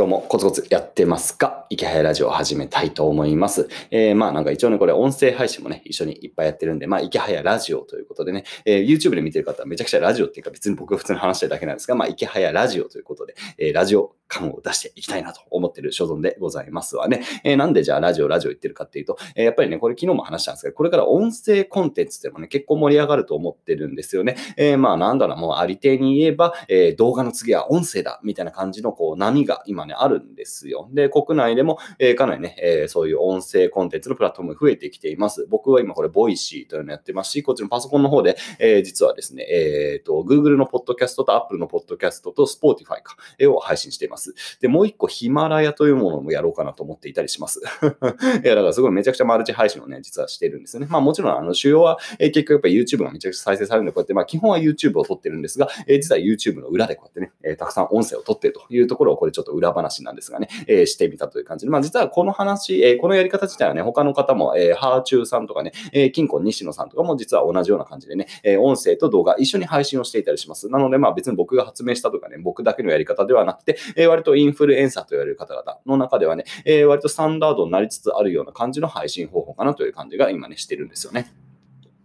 今日もコツコツやってますか？イケハヤラジオを始めたいと思います。えー、まあなんか一応ね、これ音声配信もね、一緒にいっぱいやってるんで、まあイケハヤラジオということでね、えー、YouTube で見てる方はめちゃくちゃラジオっていうか別に僕が普通に話してるだけなんですが、まあイケハヤラジオということで、えー、ラジオ感を出していきたいなと思ってる所存でございますわね。えー、なんでじゃあラジオラジオ言ってるかっていうと、えー、やっぱりね、これ昨日も話したんですけど、これから音声コンテンツでもね、結構盛り上がると思ってるんですよね。えー、まあなんだろう、もうありていに言えば、え、動画の次は音声だみたいな感じのこう波が今ね、あるんですよ。で、国内でも、え、かなりね、え、そういう音声コンテンツのプラットフォーム増えてきています。僕は今これ、 Voicy というのやってますし、こっちのパソコンの方で、え、実はですね、えっ、と、Google のポッドキャストと Apple のポッドキャストと Spotify か、えを配信しています。で、もう一個、ヒマラヤというものもやろうかなと思っていたりします。いや、だからすごいめちゃくちゃマルチ配信をね、実はしてるんですよね。まあもちろん、あの、主要は、えー、結局やっぱ YouTube がめちゃくちゃ再生されるんで、こうやって、まあ基本は YouTube を撮ってるんですが、えー、実は YouTube の裏でこうやってね、えー、たくさん音声を撮ってるというところを、これちょっと裏話なんですがね、えー、してみたという感じで、まあ実はこの話、えー、このやり方自体はね、他の方も、えー、ハーチューさんとかね、えー、金庫西野さんとかも実は同じような感じでね、えー、音声と動画一緒に配信をしていたりします。なので、まあ別に僕が発明したとかね、僕だけのやり方ではなくて、えー、割とインフルエンサーと言われる方々の中ではね、えー、割とスタンダードになりつつあるような感じの配信方法かなという感じが今ね、してるんですよね。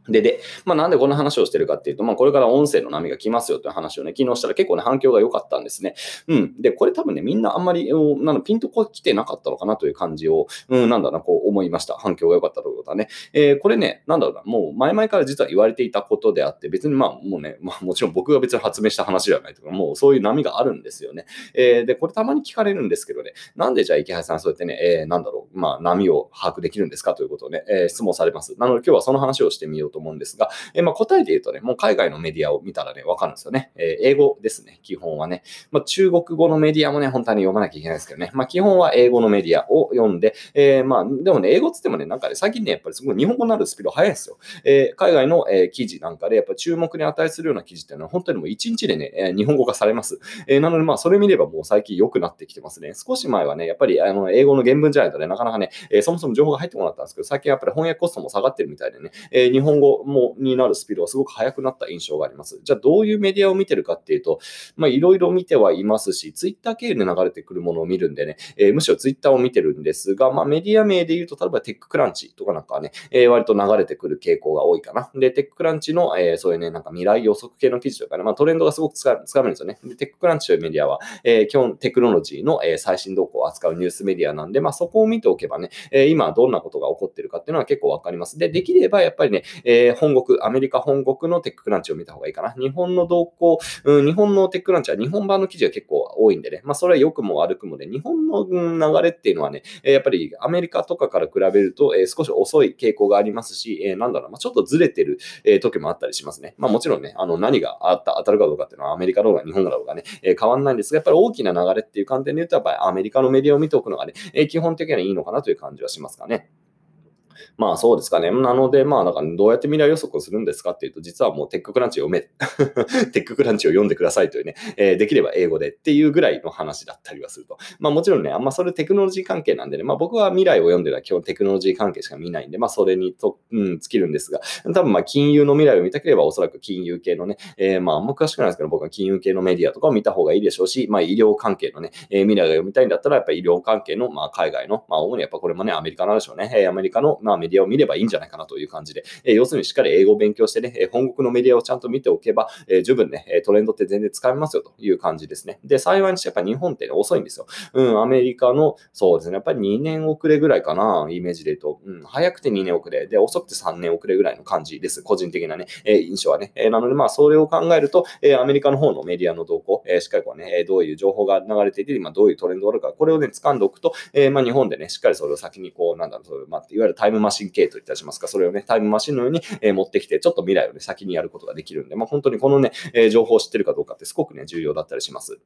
で、で、まあ、なんでこの話をしてるかっていうと、まあ、これから音声の波が来ますよという話をね、昨日したら結構ね、反響が良かったんですね。うん。で、これ多分ね、みんなあんまり、なんピンとこ来てなかったのかなという感じを、うん、なんだな、こう思いました。反響が良かったということはね。えー、これね、なんだろうな、もう前々から実は言われていたことであって、別にまあ、もうね、まあ、もちろん僕が別に発明した話ではないとか、もうそういう波があるんですよね。えー、で、これたまに聞かれるんですけどね、なんでじゃあ池原さんそうやってね、えー、なんだろう、まあ、波を把握できるんですかということをね、えー、質問されます。なので今日はその話をしてみようとと思うんですが、えまあ、答えで言うとね、もう海外のメディアを見たらね、わかるんですよね。え、英語ですね、基本はね。まあ、中国語のメディアもね、本当に読まなきゃいけないですけどね。まあ、基本は英語のメディアを読んで、え、まあ、でもね、英語つってもね、なんかね、最近ね、やっぱりすごい日本語になるスピード速いですよ。え、海外の、え、記事なんかで、やっぱ注目に値するような記事っていうのは、本当にもう1日でね、え、日本語化されます。え、なので、まあ、それ見ればもう最近良くなってきてますね。少し前はね、やっぱりあの英語の原文じゃないとね、なかなかね、え、そもそも情報が入ってこなかったんですけど、最近やっぱり翻訳コストも下がってるみたいでね、え、日本語もになるスピードがすごく速くなった印象があります。じゃあどういうメディアを見てるかっていうと、まあいろいろ見てはいますし、ツイッター経由で流れてくるものを見るんでね、えー、むしろツイッターを見てるんですが、まあメディア名で言うと、例えば TechCrunch とかなんかね、えー、割と流れてくる傾向が多いかな。で、 TechCrunch の、えー、そういうね、なんか未来予測系の記事とかね、まあトレンドがすごくつかめるんですよね。で、 TechCrunch というメディアは、えー、基本テクノロジーの、えー、最新動向を扱うニュースメディアなんで、まあそこを見ておけばね、えー、今どんなことが起こってるかっていうのは結構わかります。で、できればやっぱりね、え、え本国、アメリカ本国の TechCrunch を見た方がいいかな。日本の動向、うん、日本の TechCrunch は日本版の記事が結構多いんでね、まあ、それは良くも悪くもね、日本の流れっていうのはね、やっぱりアメリカとかから比べると、えー、少し遅い傾向がありますし、えー、なんだろう、まあ、ちょっとずれてる、えー、時もあったりしますね。まあ、もちろんね、あの何があった、当たるかどうかっていうのはアメリカの方が日本の方がね、えー、変わんないんですが、やっぱり大きな流れっていう観点で言うと、やっぱりアメリカのメディアを見ておくのがね、えー、基本的にはいいのかなという感じはしますかね。まあそうですかね。なので、まあなんかどうやって未来予測をするんですかっていうと、実はもうテッククランチ読め、テッククランチを読んでくださいというね、えー、できれば英語でっていうぐらいの話だったりはすると。まあもちろんね、あんまそれテクノロジー関係なんでね、まあ僕は未来を読んでるのは基本テクノロジー関係しか見ないんで、まあそれにと、うん、尽きるんですが、多分まあ金融の未来を見たければおそらく金融系のね、えー、まああんま詳しくないですけど、僕は金融系のメディアとかを見た方がいいでしょうし、まあ医療関係のね、えー、未来が読みたいんだったら、やっぱり医療関係の、まあ海外の、まあ主にやっぱこれもね、アメリカなんでしょうね、えー、アメリカの、まあメディアを見ればいいんじゃないかなという感じで、え要するにしっかり英語を勉強してね、え本国のメディアをちゃんと見ておけば、え十分ね、トレンドって全然使えますよという感じですね。で、幸いにしてやっぱ日本って、ね、遅いんですよ。うん、アメリカの、そうですね、やっぱり2年遅れぐらいかな、イメージで言うと。うん、早くて2年遅れ、で、遅くて3年遅れぐらいの感じです。個人的なね、え印象はね。えなので、まあ、それを考えると、えアメリカの方のメディアの動向、えしっかりこうね、どういう情報が流れていて、今どういうトレンドがあるか、これをね、掴んでおくと、えまあ、日本でね、しっかりそれを先にこう、なんだろう、そういう、まあ、いわゆるタイムマシン系といたしますか、それをね、タイムマシンのように、え持ってきて、ちょっと未来をね、先にやることができるんで、まあ、本当にこのね、え情報を知ってるかどうかってすごくね、重要だったりします。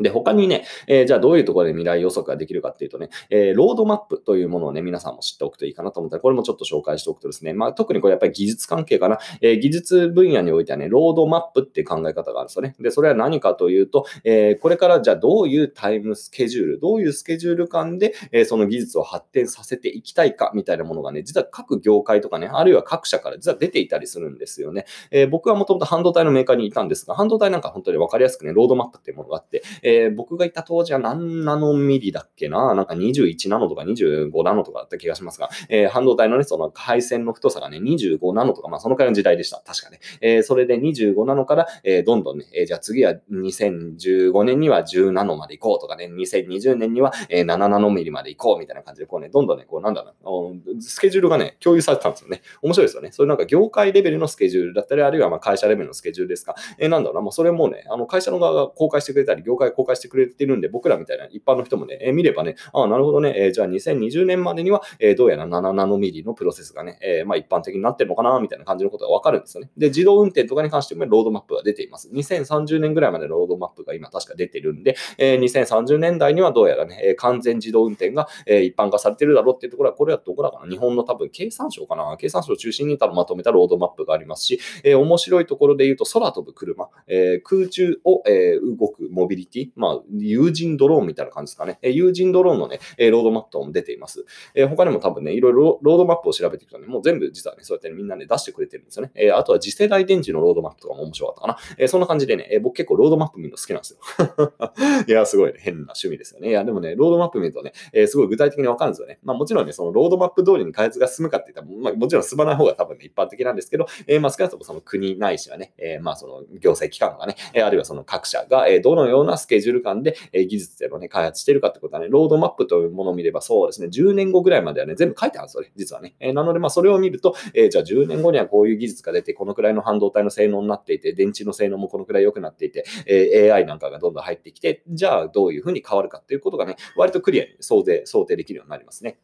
で、他にね、えー、じゃあどういうところで未来予測ができるかっていうとね、えー、ロードマップというものをね、皆さんも知っておくといいかなと思ったら、これもちょっと紹介しておくとですね、まあ特にこれやっぱり技術関係かな、えー、技術分野においてはね、ロードマップっていう考え方があるんですよね。で、それは何かというと、えこれからじゃあどういうタイムスケジュール、どういうスケジュール感で、えその技術を発展させていきたいかみたいなものがね、実は各業界とかね、あるいは各社から実は出ていたりするんですよね。え僕はもともと半導体のメーカーにいたんですが、半導体なんか本当にわかりやすくね、ロードマップっていうものがあって、えー、僕がいた当時は何ナノミリだっけな？なんか21ナノとか25ナノとかだった気がしますが、えー、半導体のね、その配線の太さがね、25ナノとか、まあそのくらいの時代でした。確かね。えー、それで25ナノから、え、どんどんね、え、じゃあ次は2015年には10ナノまで行こうとかね、2020年には、え、7ナノミリまで行こうみたいな感じで、こうね、どんどんね、こうなんだろう、スケジュールがね、共有されてたんですよね。面白いですよね。それなんか業界レベルのスケジュールだったり、あるいはまあ会社レベルのスケジュールですか？え、なんだろうな、もうそれもね、あの会社の側が公開してくれたり、業界公開してくれてるんで、僕らみたいな一般の人もね、え、見ればね、ああ、なるほどね、え、じゃあ2020年までには、え、どうやら7ナノミリのプロセスがね、え、まあ一般的になってるのかな、みたいな感じのことがわかるんですよね。で、自動運転とかに関してもロードマップが出ています。2030年ぐらいまでロードマップが今確か出てるんで、え、2030年代にはどうやらね、完全自動運転が、え、一般化されてるだろうっていうところは、これはどこだかな日本の多分経産省かな経産省を中心に多分まとめたロードマップがありますし、え、面白いところで言うと空飛ぶ車、え、空中を、え、動くモビリティ、まあ、有人ドローンみたいな感じですかね。えー、有人ドローンのね、えロードマップも出ています。え、他にも多分ね、いろいろロードマップを調べていくとね、もう全部実はね、そうやってみんなね、出してくれてるんですよね。え、あとは次世代電池のロードマップとかも面白かったかな。え、そんな感じでね、え、僕結構ロードマップ見るの好きなんですよ。いや、すごい、ね、変な趣味ですよね。いや、でもね、ロードマップ見るとね、え、すごい具体的にわかるんですよね。まあもちろんね、そのロードマップ通りに開発が進むかって言ったら、まあもちろん進まない方が多分ね、一般的なんですけど、え、まあ少なくともその国ないしはね、え、まあその行政機関がね、え、あるいはその各社が、え、どのようなスケジュール感で、え、技術でのね、開発してるかってことはね、ロードマップというものを見ればそうですね、10年後ぐらいまではね、全部書いてあるんですよね、実はね。え、なので、まあそれを見ると、えー、じゃあ10年後にはこういう技術が出て、このくらいの半導体の性能になっていて、電池の性能もこのくらい良くなっていて、え、AI なんかがどんどん入ってきて、じゃあどういうふうに変わるかっていうことがね、割とクリアに想定想定できるようになりますね。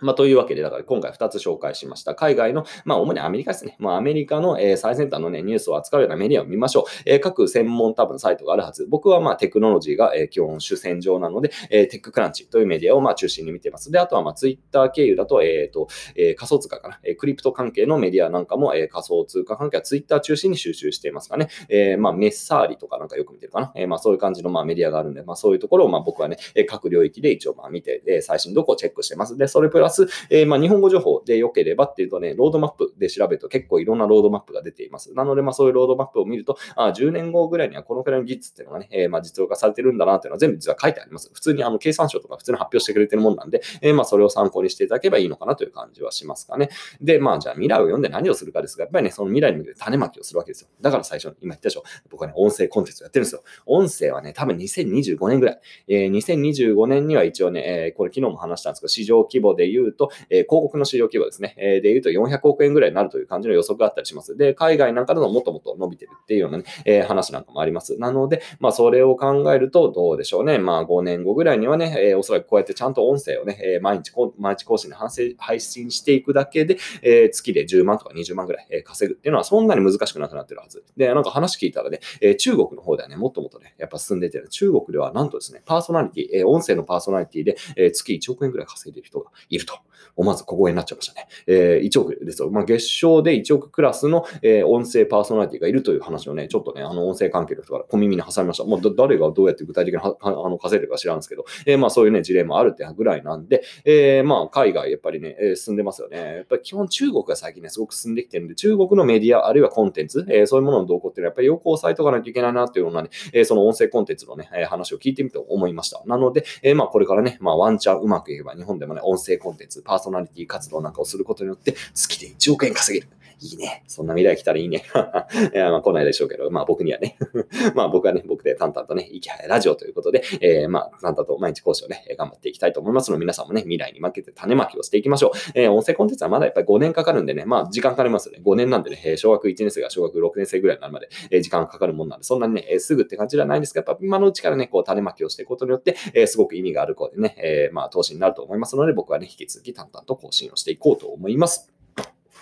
まあ、というわけで、だから今回2つ紹介しました。海外の、まあ、主にアメリカですね。まあ、アメリカの、えー、最先端のね、ニュースを扱うようなメディアを見ましょう。えー、各専門多分サイトがあるはず。僕はまあ、テクノロジーが、えー、基本主戦場なので、えー、テッククランチというメディアをまあ、中心に見ています。で、あとはまあ、ツイッター経由だと、えっ、ー、と、えー、仮想通貨かな。えー、クリプト関係のメディアなんかも、えー、仮想通貨関係はツイッター中心に収集していますかね。えー、まあ、メッサーリとかなんかよく見てるかな。えー、まあ、そういう感じのまあ、メディアがあるんで、まあ、そういうところをまあ、僕はね、各領域で一応まあ、見て、えー、最新どこをチェックしてます。で、それプラス、えー、まあ、日本語情報で良ければっていうとね、ロードマップで調べると結構いろんなロードマップが出ています。なので、まあそういうロードマップを見ると、あ10年後ぐらいにはこのくらいの技術っていうのがね、えー、まあ実用化されてるんだなっていうのは全部実は書いてあります。普通にあの経産省とか普通に発表してくれてるもんなんで、えー、まあそれを参考にしていただければいいのかなという感じはしますかね。で、まあじゃあ未来を読んで何をするかですが、やっぱりね、その未来に向けて種まきをするわけですよ。だから最初に今言ったでしょ。僕はね、音声コンテンツをやってるんですよ。音声はね、多分2025年ぐらい。えー、2025年には一応ね、え、これ昨日も話したんですけど、市場規模で言ううと、えー、広告の市場規模ですね。えー、で言うと400億円ぐらいになるという感じの予測があったりします。で、海外なんかでももっともっと伸びてるっていうようなね、えー、話なんかもあります。なので、まあ、それを考えるとどうでしょうね。まあ、5年後ぐらいにはね、えー、おそらくこうやってちゃんと音声をね、えー、毎日、毎日更新で配信していくだけで、えー、月で10万とか20万ぐらい、え、稼ぐっていうのはそんなに難しくなくなってるはず。で、なんか話聞いたらね、えー、中国の方ではね、もっともっとね、やっぱ進んでてる、中国ではなんとですね、パーソナリティ、えー、音声のパーソナリティで、えー、月1億円ぐらい稼いでる人がいると。思わず小声になっちゃいましたね。えー、1億ですよ。まあ、月賞で1億クラスの、えー、音声パーソナリティがいるという話をね、ちょっとね、あの、音声関係の人から小耳に挟みました。もう誰がどうやって具体的にはあの稼いでるか知らんですけど、えー、まあそういうね、事例もあるってぐらいなんで、えー、まあ海外やっぱりね、えー、進んでますよね。やっぱり基本中国が最近ね、すごく進んできてるんで、中国のメディア、あるいはコンテンツ、えー、そういうものの動向っていうのはやっぱりよく押さえとかないといけないなっていうようなね、え、その音声コンテンツのね、えー、話を聞いてみて思いました。なので、えー、まあこれからね、まあワンチャンうまくいけば日本でもね、音声コンテンツ、パーソナリティ活動なんかをすることによって月で1億円稼げる。いいね。そんな未来来たらいいね。いや、まあ来ないでしょうけど、まあ僕にはね。まあ僕はね、僕で淡々とね、生きはやラジオということで、えー、まあ淡々と毎日講師をね、頑張っていきたいと思いますので、皆さんもね、未来に負けて種まきをしていきましょう。えー、音声コンテンツはまだやっぱり5年かかるんでね、まあ時間かかりますよね。5年なんでね、小学1年生が小学6年生ぐらいになるまで、え、時間がかかるもんなんで、そんなにね、え、すぐって感じではないんですけど、やっぱ今のうちからね、こう種まきをしていくことによって、え、すごく意味があることでね、え、まあ投資になると思いますので、僕はね、引き続き淡々と更新をしていこうと思います。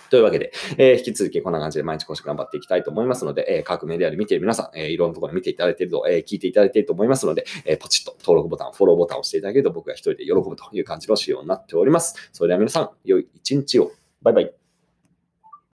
というわけで、えー、引き続きこんな感じで毎日更新頑張っていきたいと思いますので、えー、各メディアで見ている皆さん、えー、いろんなところで見ていただいていると、えー、聞いていただいていると思いますので、えー、ポチッと登録ボタン、フォローボタンを押していただけると僕が一人で喜ぶという感じの仕様になっております。それでは皆さん、良い一日を。バイバイ。